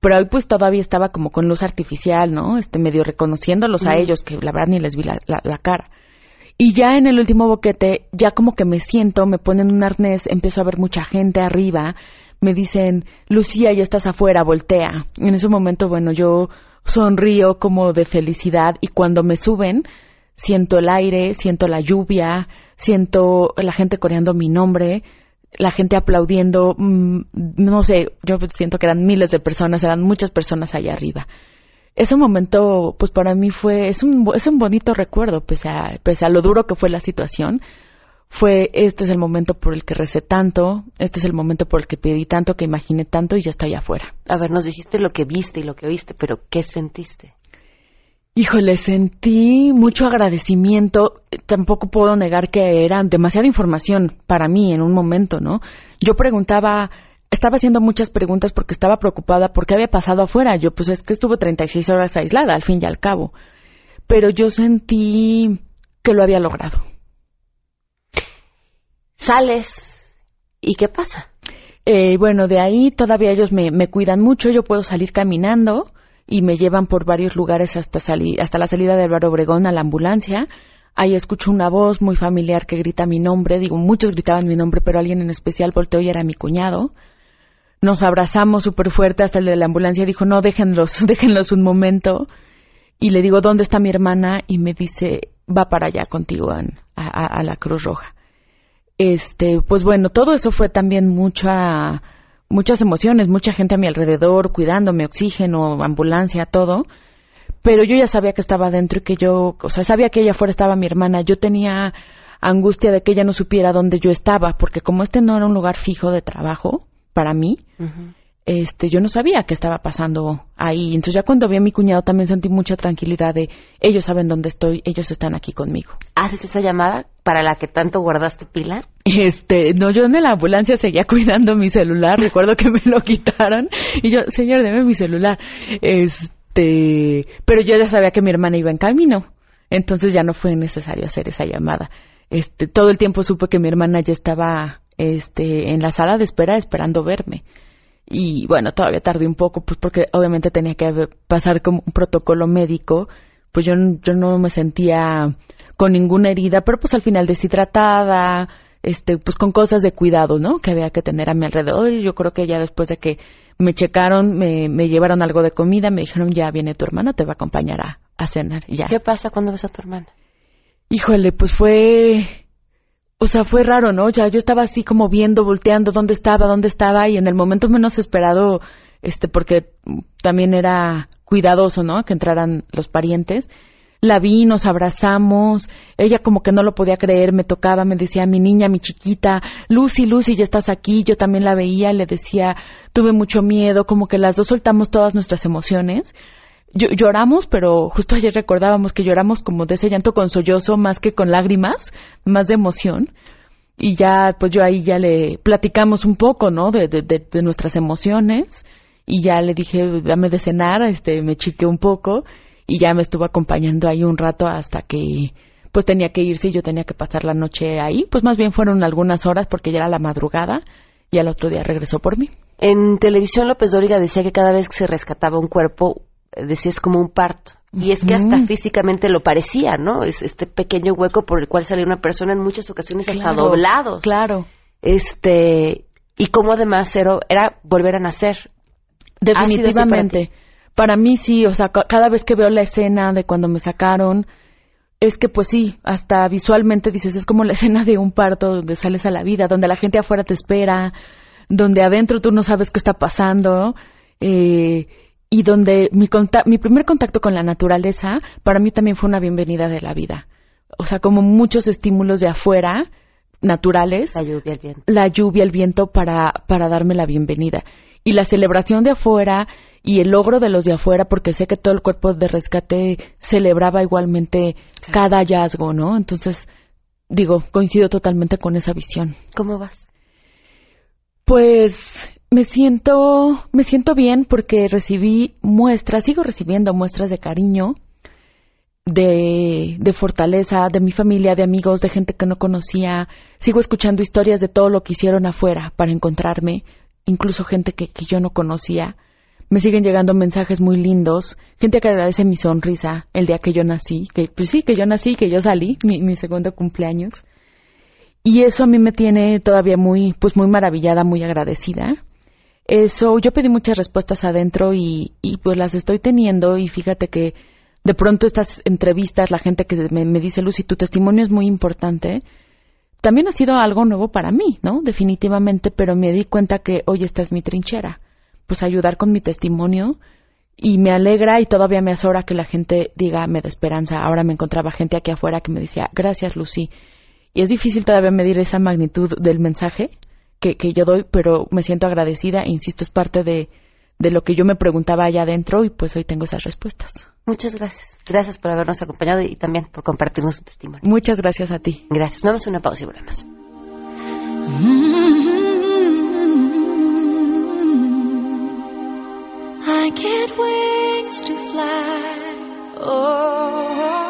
Speaker 11: Pero ahí pues todavía estaba como con luz artificial, ¿no? Este medio reconociéndolos a
Speaker 1: Mm.
Speaker 11: ellos, que la verdad ni les vi la, la- la cara. Y ya en el último boquete, ya como que me siento, me ponen un arnés, empiezo a ver mucha gente arriba, me dicen, Lucía, ya estás afuera, voltea. En ese momento, bueno, yo sonrío como de felicidad y cuando me suben, siento el aire, siento la lluvia, siento la gente coreando mi nombre, la gente aplaudiendo, mm, no sé, yo siento que eran miles de personas, eran muchas personas allá arriba ese momento, pues para mí fue, es un, es un bonito recuerdo, pese a, a lo duro que fue la situación. Fue, este es el momento por el que recé tanto, este es el momento por el que pedí tanto, que imaginé tanto y ya estoy afuera.
Speaker 1: A ver, nos dijiste lo que viste y lo que oíste, pero ¿qué sentiste?
Speaker 11: Híjole, sentí mucho agradecimiento. Tampoco puedo negar que era demasiada información para mí en un momento, ¿no? Yo preguntaba, estaba haciendo muchas preguntas porque estaba preocupada por qué había pasado afuera. Yo, pues es que estuve 36 horas aislada, al fin y al cabo. Pero yo sentí que lo había logrado.
Speaker 1: Sales y ¿qué pasa?
Speaker 11: Eh, bueno, de ahí todavía ellos me, me cuidan mucho, yo puedo salir caminando y me llevan por varios lugares hasta, salir, hasta la salida de Álvaro Obregón a la ambulancia. Ahí escucho una voz muy familiar que grita mi nombre, digo, muchos gritaban mi nombre, pero alguien en especial volteó y era mi cuñado. Nos abrazamos súper fuerte hasta el de la ambulancia dijo, no, déjenlos, (laughs) déjenlos un momento. Y le digo, ¿dónde está mi hermana? Y me dice, va para allá contigo a- a la Cruz Roja este, pues bueno, todo eso fue también mucha, muchas emociones, mucha gente a mi alrededor, cuidándome, oxígeno, ambulancia, todo. Pero yo ya sabía que estaba dentro y que yo, o sea, sabía que ella afuera estaba mi hermana. Yo tenía angustia de que ella no supiera dónde yo estaba, porque como este no era un lugar fijo de trabajo para mí, este, yo no sabía qué estaba pasando ahí. Entonces ya cuando vi a mi cuñado también sentí mucha tranquilidad de ellos saben dónde estoy, ellos están aquí conmigo.
Speaker 1: ¿Haces esa llamada para la que tanto guardaste pila?
Speaker 11: Este, no, yo en la ambulancia seguía cuidando mi celular, (laughs) recuerdo que me lo quitaron y yo, señor, deme mi celular. Este, pero yo ya sabía que mi hermana iba en camino, entonces ya no fue necesario hacer esa llamada. Este, todo el tiempo supe que mi hermana ya estaba, este, en la sala de espera esperando verme. Y bueno, todavía tardé un poco, pues porque obviamente tenía que pasar como un protocolo médico, pues yo, yo no me sentía con ninguna herida, pero pues al final deshidratada, este, pues con cosas de cuidado, ¿no? Que había que tener a mi alrededor. Y yo creo que ya después de que me checaron, me, me llevaron algo de comida, me dijeron, ya viene tu hermana, te va a acompañar a, a cenar. Ya.
Speaker 1: ¿Qué pasa cuando ves a tu hermana?
Speaker 11: Híjole, pues fue, o sea, fue raro, ¿no? Ya yo estaba así como viendo, volteando dónde estaba, dónde estaba y en el momento menos esperado, este, porque también era cuidadoso, ¿no? Que entraran los parientes. La vi, nos abrazamos, ella como que no lo podía creer, me tocaba, me decía, mi niña, mi chiquita, Lucy, Lucy, ya estás aquí, yo también la veía, le decía, tuve mucho miedo, como que las dos soltamos todas nuestras emociones. Lloramos, pero justo ayer recordábamos que lloramos como de ese llanto con sollozo más que con lágrimas, más de emoción. Y ya, pues yo ahí ya le platicamos un poco, ¿no? De, de, de- de nuestras emociones. Y ya le dije, dame de cenar, este, me chiqué un poco. Y ya me estuvo acompañando ahí un rato hasta que, pues tenía que irse y yo tenía que pasar la noche ahí. Pues más bien fueron algunas horas porque ya era la madrugada. Y al otro día regresó por mí.
Speaker 1: En televisión López Dóriga decía que cada vez que se rescataba un cuerpo, decía es como un parto. Y es que hasta físicamente lo parecía, ¿no? Es este pequeño hueco por el cual salía una persona en muchas ocasiones hasta
Speaker 11: Claro,
Speaker 1: doblados.
Speaker 11: Claro.
Speaker 1: Este, y como además era, era volver a nacer. ¿Ha sido así para
Speaker 11: Definitivamente. para mí sí, o sea, ca- cada vez que veo la escena de cuando me sacaron, es que pues sí, hasta visualmente dices, es como la (laughs) escena de un parto donde sales a la vida, donde la gente afuera te espera, donde adentro tú no sabes qué está pasando, eh, y donde mi, conta- mi primer contacto con la naturaleza para mí también fue una bienvenida de la vida. O sea, como muchos estímulos de afuera, naturales,
Speaker 1: La lluvia, el viento.
Speaker 11: la lluvia, el viento para, para darme la bienvenida. Y la celebración de afuera y el logro de los de afuera, porque sé que todo el cuerpo de rescate celebraba igualmente cada hallazgo, ¿no? Entonces, digo, coincido totalmente con esa visión.
Speaker 1: ¿Cómo vas?
Speaker 11: Pues me siento, me siento bien porque recibí muestras, sigo recibiendo muestras de cariño, de, de fortaleza, de mi familia, de amigos, de gente que no conocía. Sigo escuchando historias de todo lo que hicieron afuera para encontrarme, incluso gente que, que yo no conocía. Me siguen llegando mensajes muy lindos, gente que agradece mi sonrisa el día que yo nací, que pues sí, que yo nací, que yo salí, mi, mi segundo cumpleaños. Y eso a mí me tiene todavía muy, pues muy maravillada, muy agradecida. Eso, yo pedí muchas respuestas adentro y, y pues las estoy teniendo y fíjate que de pronto estas entrevistas, la gente que me, dice, Lucy, tu testimonio es muy importante, también ha sido algo nuevo para mí, ¿no? Definitivamente, pero me di cuenta que hoy esta es mi trinchera, pues ayudar con mi testimonio y me alegra y todavía me azora que la gente diga, me da esperanza. Ahora me encontraba gente aquí afuera que me decía, gracias Lucy. Y es difícil todavía medir esa magnitud del mensaje que, que yo doy, pero me siento agradecida, insisto, es parte de, de lo que yo me preguntaba allá adentro y pues hoy tengo esas respuestas.
Speaker 1: Muchas gracias. Gracias por habernos acompañado y también por compartirnos tu testimonio.
Speaker 11: Muchas gracias a ti.
Speaker 1: Gracias. Vamos a una pausa y volvemos.
Speaker 10: I get wings to fly. Oh,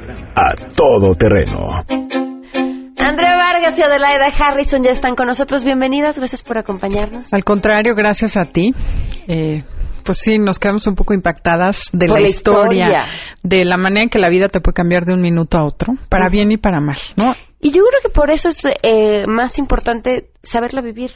Speaker 3: a todo terreno.
Speaker 1: Andrea Vargas y Adelaida Harrison ya están con nosotros. Bienvenidas, gracias por acompañarnos.
Speaker 12: Al contrario, gracias a ti. Eh, pues sí, nos quedamos un poco impactadas de
Speaker 1: Por
Speaker 12: la
Speaker 1: la
Speaker 12: historia,
Speaker 1: historia.
Speaker 12: de la manera en que la vida te puede cambiar de un minuto a otro, para bien y para mal, ¿no?
Speaker 1: Y yo creo que por eso es eh, más importante saberla vivir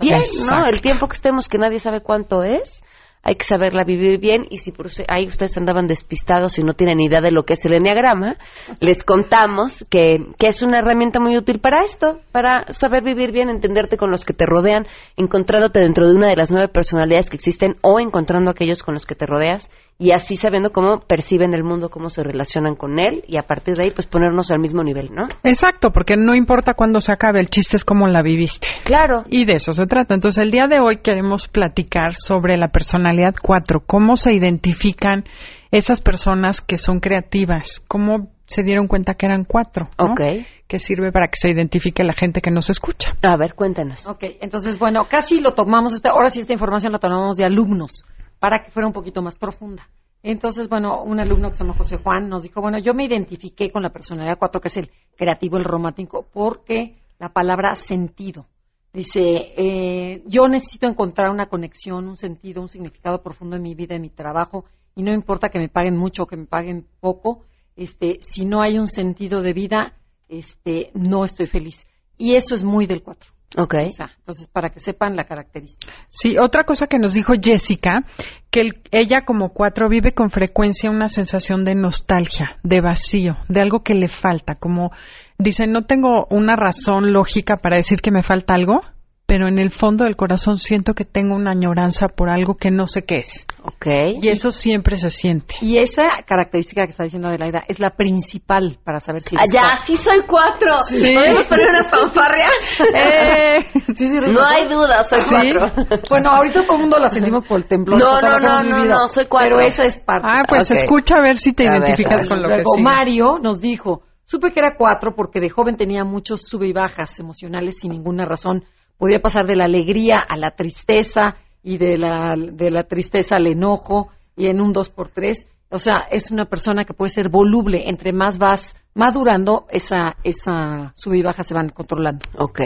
Speaker 1: bien, ¿no?
Speaker 12: Exacto.
Speaker 1: El tiempo que estemos, que nadie sabe cuánto es, hay que saberla vivir bien. Y si por ahí ustedes andaban despistados y no tienen idea de lo que es el enneagrama, les contamos que, que es una herramienta muy útil para esto, para saber vivir bien, entenderte con los que te rodean, encontrándote dentro de una de las nueve personalidades que existen o encontrando aquellos con los que te rodeas y así sabiendo cómo perciben el mundo, cómo se relacionan con él y a partir de ahí pues ponernos al mismo nivel, ¿no?
Speaker 12: Exacto, porque no importa cuándo se acabe, el chiste es cómo la viviste.
Speaker 1: Claro.
Speaker 12: Y de eso se trata. Entonces, el día de hoy queremos platicar sobre la personalidad 4, cómo se identifican esas personas que son creativas, cómo se dieron cuenta que eran cuatro, ¿no?
Speaker 1: Ok.
Speaker 12: Que sirve para que se identifique la gente que nos escucha.
Speaker 1: A ver, cuéntanos.
Speaker 13: Ok, entonces, bueno, casi lo tomamos, esta, ahora sí esta información la tomamos de alumnos, para que fuera un poquito más profunda. Entonces, bueno, un alumno que se llama José Juan nos dijo, bueno, yo me identifiqué con la personalidad 4, que es el creativo, el romántico, porque la palabra sentido. Dice, eh, yo necesito encontrar una conexión, un sentido, un significado profundo en mi vida, en mi trabajo, y no importa que me paguen mucho o que me paguen poco, este, si no hay un sentido de vida, este, no estoy feliz. Y eso es muy del 4.
Speaker 1: Ok.
Speaker 13: O sea, entonces, para que sepan la característica.
Speaker 12: Sí, otra cosa que nos dijo Jessica, que el- ella como cuatro vive con frecuencia una sensación de nostalgia, de vacío, de algo que le falta, como dice, no tengo una razón lógica para decir que me falta algo, pero en el fondo del corazón siento que tengo una añoranza por algo que no sé qué es.
Speaker 1: Ok.
Speaker 12: Y eso siempre se siente.
Speaker 13: Y esa característica que está diciendo Adelaida es la principal para saber si
Speaker 1: Ah, ya,
Speaker 13: cuatro.
Speaker 1: sí soy cuatro.
Speaker 13: Sí.
Speaker 1: ¿Podemos poner unas (laughs) fanfarrias?
Speaker 13: Eh, (laughs) sí, sí,
Speaker 1: no hay duda, soy
Speaker 13: Sí.
Speaker 1: cuatro. (laughs)
Speaker 13: Bueno, ahorita todo el mundo la sentimos por el temblor.
Speaker 1: No, no,
Speaker 13: que
Speaker 1: no, no, no, soy cuatro.
Speaker 13: Pero esa es parte.
Speaker 12: Ah, pues
Speaker 1: Ok.
Speaker 12: escucha a ver si te
Speaker 1: A
Speaker 12: identificas
Speaker 1: ver.
Speaker 12: con lo que
Speaker 13: Luego
Speaker 12: sigue.
Speaker 13: Mario nos dijo, supe que era cuatro porque de joven tenía muchos sube y bajas emocionales sin ninguna razón. Podía pasar de la alegría a la tristeza y de la, de la tristeza al enojo y en un dos por tres. O sea, es una persona que puede ser voluble. Entre más vas madurando, esa, esa sube y baja se van controlando.
Speaker 1: Ok.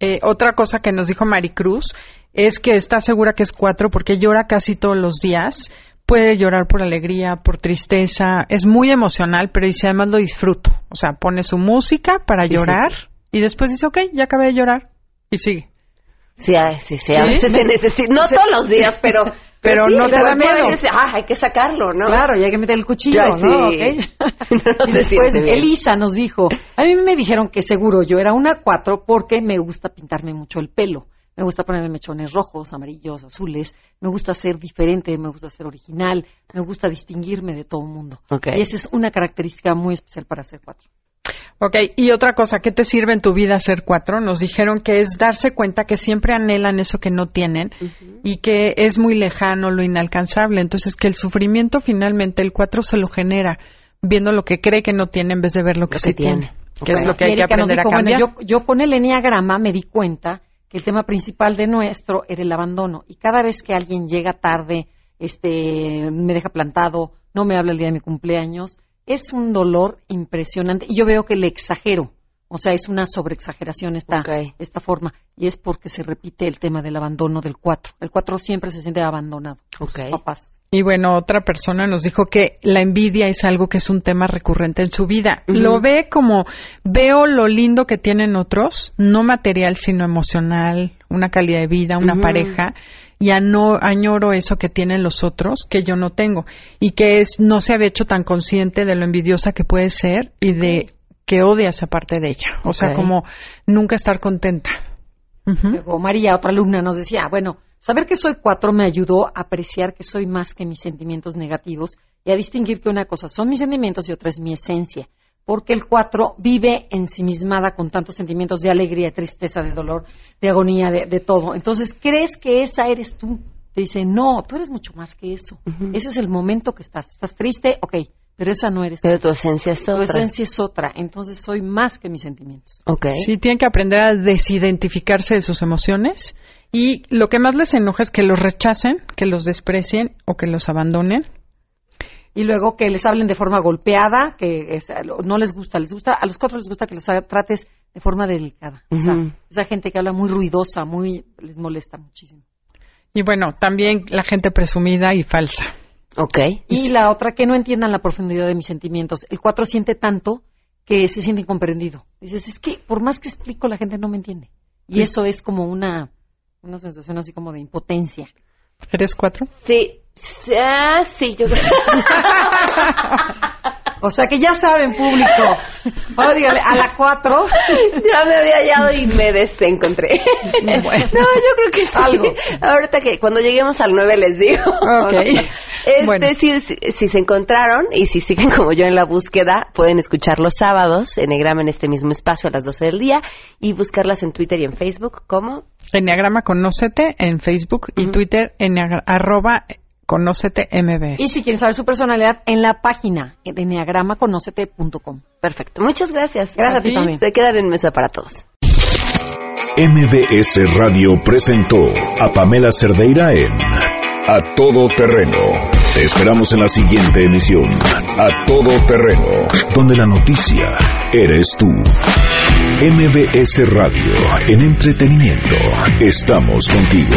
Speaker 12: Eh, otra cosa que nos dijo Maricruz es que está segura que es cuatro porque llora casi todos los días. Puede llorar por alegría, por tristeza. Es muy emocional, pero dice además lo disfruto. O sea, pone su música para
Speaker 1: Sí, sí,
Speaker 12: llorar
Speaker 1: sí.
Speaker 12: y después dice, ok, ya acabé de llorar. Y sigue.
Speaker 1: Sí, a- sí, sí, a
Speaker 12: ¿Sí?
Speaker 1: veces se necesita. No todos los días, pero. (laughs)
Speaker 12: Pero
Speaker 1: sí,
Speaker 12: no te
Speaker 1: de
Speaker 12: da miedo.
Speaker 1: ah, hay que sacarlo, ¿no?
Speaker 13: Claro, y hay que meter el cuchillo,
Speaker 1: Ya,
Speaker 13: ¿no?
Speaker 1: sí.
Speaker 13: Ok. (laughs)
Speaker 1: No (laughs)
Speaker 13: y después. Elisa nos dijo, a mí me dijeron que seguro yo era una cuatro porque me gusta pintarme mucho el pelo. Me gusta ponerme mechones rojos, amarillos, azules. Me gusta ser diferente, me gusta ser original. Me gusta distinguirme de todo el mundo.
Speaker 1: Ok.
Speaker 13: Y esa es una característica muy especial para ser cuatro.
Speaker 12: Ok, y otra cosa, ¿qué te sirve en tu vida ser cuatro? Nos dijeron que es darse cuenta que siempre anhelan eso que no tienen y que es muy lejano, lo inalcanzable. Entonces, que el sufrimiento finalmente el cuatro se lo genera viendo lo que cree que no tiene en vez de ver lo que
Speaker 1: Lo
Speaker 12: sí
Speaker 1: tiene.
Speaker 12: Que es lo que hay que aprender a cambiar.
Speaker 13: Bueno, yo, yo con el enneagrama me di cuenta que el tema principal de nuestro era el abandono. Y cada vez que alguien llega tarde, este, me deja plantado, no me habla el día de mi cumpleaños, es un dolor impresionante. Y yo veo que le exagero. O sea, es una sobreexageración esta, esta forma. Y es porque se repite el tema del abandono del cuatro. El cuatro siempre se siente abandonado. por sus
Speaker 1: Ok.
Speaker 13: papás.
Speaker 12: Y bueno, otra persona nos dijo que la envidia es algo que es un tema recurrente en su vida. Lo ve como veo lo lindo que tienen otros, no material, sino emocional, una calidad de vida, una pareja. Y ano- añoro eso que tienen los otros que yo no tengo. Y que es, no se había hecho tan consciente de lo envidiosa que puede ser y de que odia esa parte de ella. O sea, como nunca estar contenta.
Speaker 13: Luego María, otra alumna, nos decía, bueno, saber que soy cuatro me ayudó a apreciar que soy más que mis sentimientos negativos y a distinguir que una cosa son mis sentimientos y otra es mi esencia. Porque el cuatro vive ensimismada con tantos sentimientos de alegría, de tristeza, de dolor, de agonía, de, de todo. Entonces, ¿crees que esa eres tú? Te dice, no, tú eres mucho más que eso. Ese es el momento que estás. ¿Estás triste? Ok, pero esa no eres tú.
Speaker 1: Pero tu esencia es
Speaker 13: Tu
Speaker 1: otra.
Speaker 13: esencia es otra. Entonces, soy más que mis sentimientos.
Speaker 1: Ok.
Speaker 12: Sí, tienen que aprender a desidentificarse de sus emociones y lo que más les enoja es que los rechacen, que los desprecien o que los abandonen.
Speaker 13: Y luego que les hablen de forma golpeada, que es- no les gusta, les gusta, a los cuatro les gusta que los trates de forma delicada. O sea, esa gente que habla muy ruidosa, muy, les molesta muchísimo.
Speaker 12: Y bueno, también la gente presumida y falsa.
Speaker 1: Ok.
Speaker 13: Y la otra, que no entiendan la profundidad de mis sentimientos. El cuatro siente tanto que se siente incomprendido. Dices, es que por más que explico, la gente no me entiende. Y
Speaker 12: Sí.
Speaker 13: eso es como una, una sensación así como de impotencia.
Speaker 12: ¿Eres cuatro?
Speaker 1: Sí. Ah, sí, yo creo (laughs)
Speaker 13: O sea que ya saben, público. Ahora dígale, a la cuatro.
Speaker 1: ya me había hallado y me desencontré. No, yo creo que sí.
Speaker 13: Algo.
Speaker 1: Ahorita que cuando lleguemos al 9 les digo.
Speaker 12: Ok. (laughs)
Speaker 1: Este,
Speaker 12: Bueno.
Speaker 1: si, si, si se encontraron y si siguen como yo en la búsqueda, pueden escuchar los sábados en Egrama en este mismo espacio a las 12 del día y buscarlas en Twitter y en Facebook como
Speaker 12: Enneagrama Conócete en Facebook y Twitter enneagra- arroba Conócete MBS.
Speaker 13: Y si quieren saber su personalidad, en la página de enneagramaconocete.com.
Speaker 1: Perfecto. Muchas gracias.
Speaker 13: Gracias a ti
Speaker 1: Aquí
Speaker 13: también.
Speaker 1: Se quedan en mesa para todos.
Speaker 3: MBS Radio presentó a Pamela Cerdeira en A Todo Terreno. Te esperamos en la siguiente emisión, A Todo Terreno, donde la noticia eres tú. MBS Radio, en entretenimiento, estamos contigo.